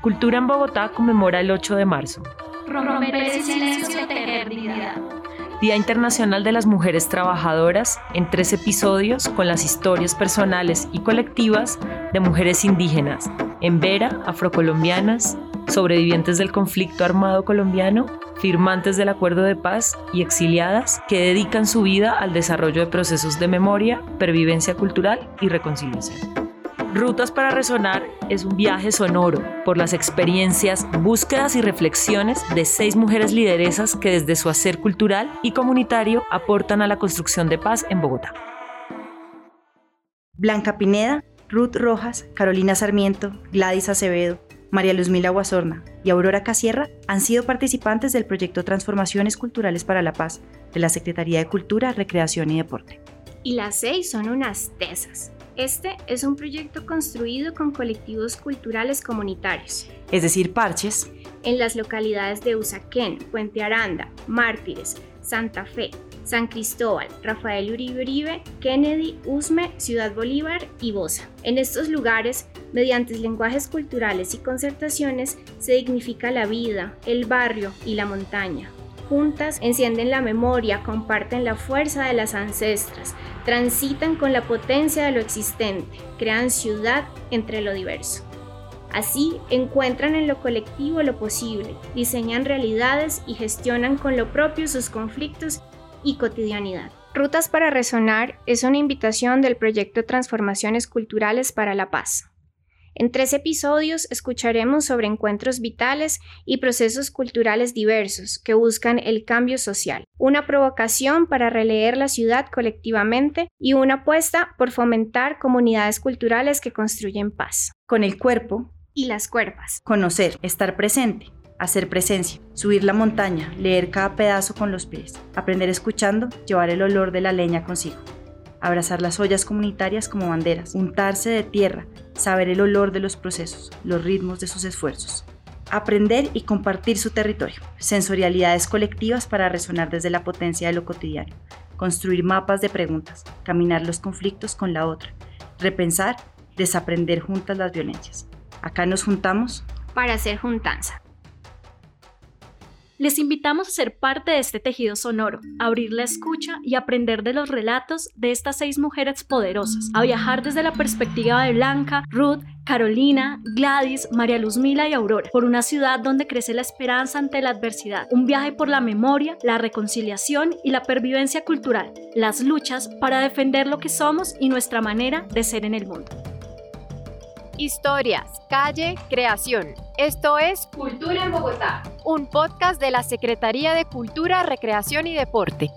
Cultura en Bogotá conmemora el 8 de marzo. Romper el silencio, tejer dignidad. Día Internacional de las Mujeres Trabajadoras en tres episodios con las historias personales y colectivas de mujeres indígenas, en Vera, afrocolombianas, sobrevivientes del conflicto armado colombiano, firmantes del acuerdo de paz y exiliadas que dedican su vida al desarrollo de procesos de memoria, pervivencia cultural y reconciliación. Rutas para Resonar es un viaje sonoro por las experiencias, búsquedas y reflexiones de seis mujeres lideresas que desde su hacer cultural y comunitario aportan a la construcción de paz en Bogotá. Blanca Pineda, Ruth Rojas, Carolina Sarmiento, Gladys Acevedo, María Luzmila Guasorna y Aurora Casierra han sido participantes del proyecto Transformaciones Culturales para la Paz de la Secretaría de Cultura, Recreación y Deporte. Y las seis son unas tesas este es un proyecto construido con colectivos culturales comunitarios. Es decir, parches. En las localidades de Usaquén, Puente Aranda, Mártires, Santa Fe, San Cristóbal, Rafael Uribe Uribe, Kennedy, Usme, Ciudad Bolívar y Bosa. En estos lugares, mediante lenguajes culturales y concertaciones, se dignifica la vida, el barrio y la montaña. Juntas encienden la memoria, comparten la fuerza de las ancestras, transitan con la potencia de lo existente, crean ciudad entre lo diverso. Así encuentran en lo colectivo lo posible, diseñan realidades y gestionan con lo propio sus conflictos y cotidianidad. Rutas para Resonar es una invitación del proyecto Transformaciones Culturales para la Paz. En tres episodios escucharemos sobre encuentros vitales y procesos culturales diversos que buscan el cambio social, una provocación para releer la ciudad colectivamente y una apuesta por fomentar comunidades culturales que construyen paz. Con el cuerpo y las cuerpas. Conocer, estar presente, hacer presencia, subir la montaña, leer cada pedazo con los pies, aprender escuchando, llevar el olor de la leña consigo abrazar las ollas comunitarias como banderas, untarse de tierra, saber el olor de los procesos, los ritmos de sus esfuerzos. Aprender y compartir su territorio, sensorialidades colectivas para resonar desde la potencia de lo cotidiano, construir mapas de preguntas, caminar los conflictos con la otra, repensar, desaprender juntas las violencias. Acá nos juntamos para hacer juntanza. Les invitamos a ser parte de este tejido sonoro, a abrir la escucha y aprender de los relatos de estas seis mujeres poderosas, a viajar desde la perspectiva de Blanca, Ruth, Carolina, Gladys, María Luzmila y Aurora, por una ciudad donde crece la esperanza ante la adversidad, un viaje por la memoria, la reconciliación y la pervivencia cultural, las luchas para defender lo que somos y nuestra manera de ser en el mundo. Historias, calle, creación. Esto es Cultura en Bogotá, un podcast de la Secretaría de Cultura, Recreación y Deporte.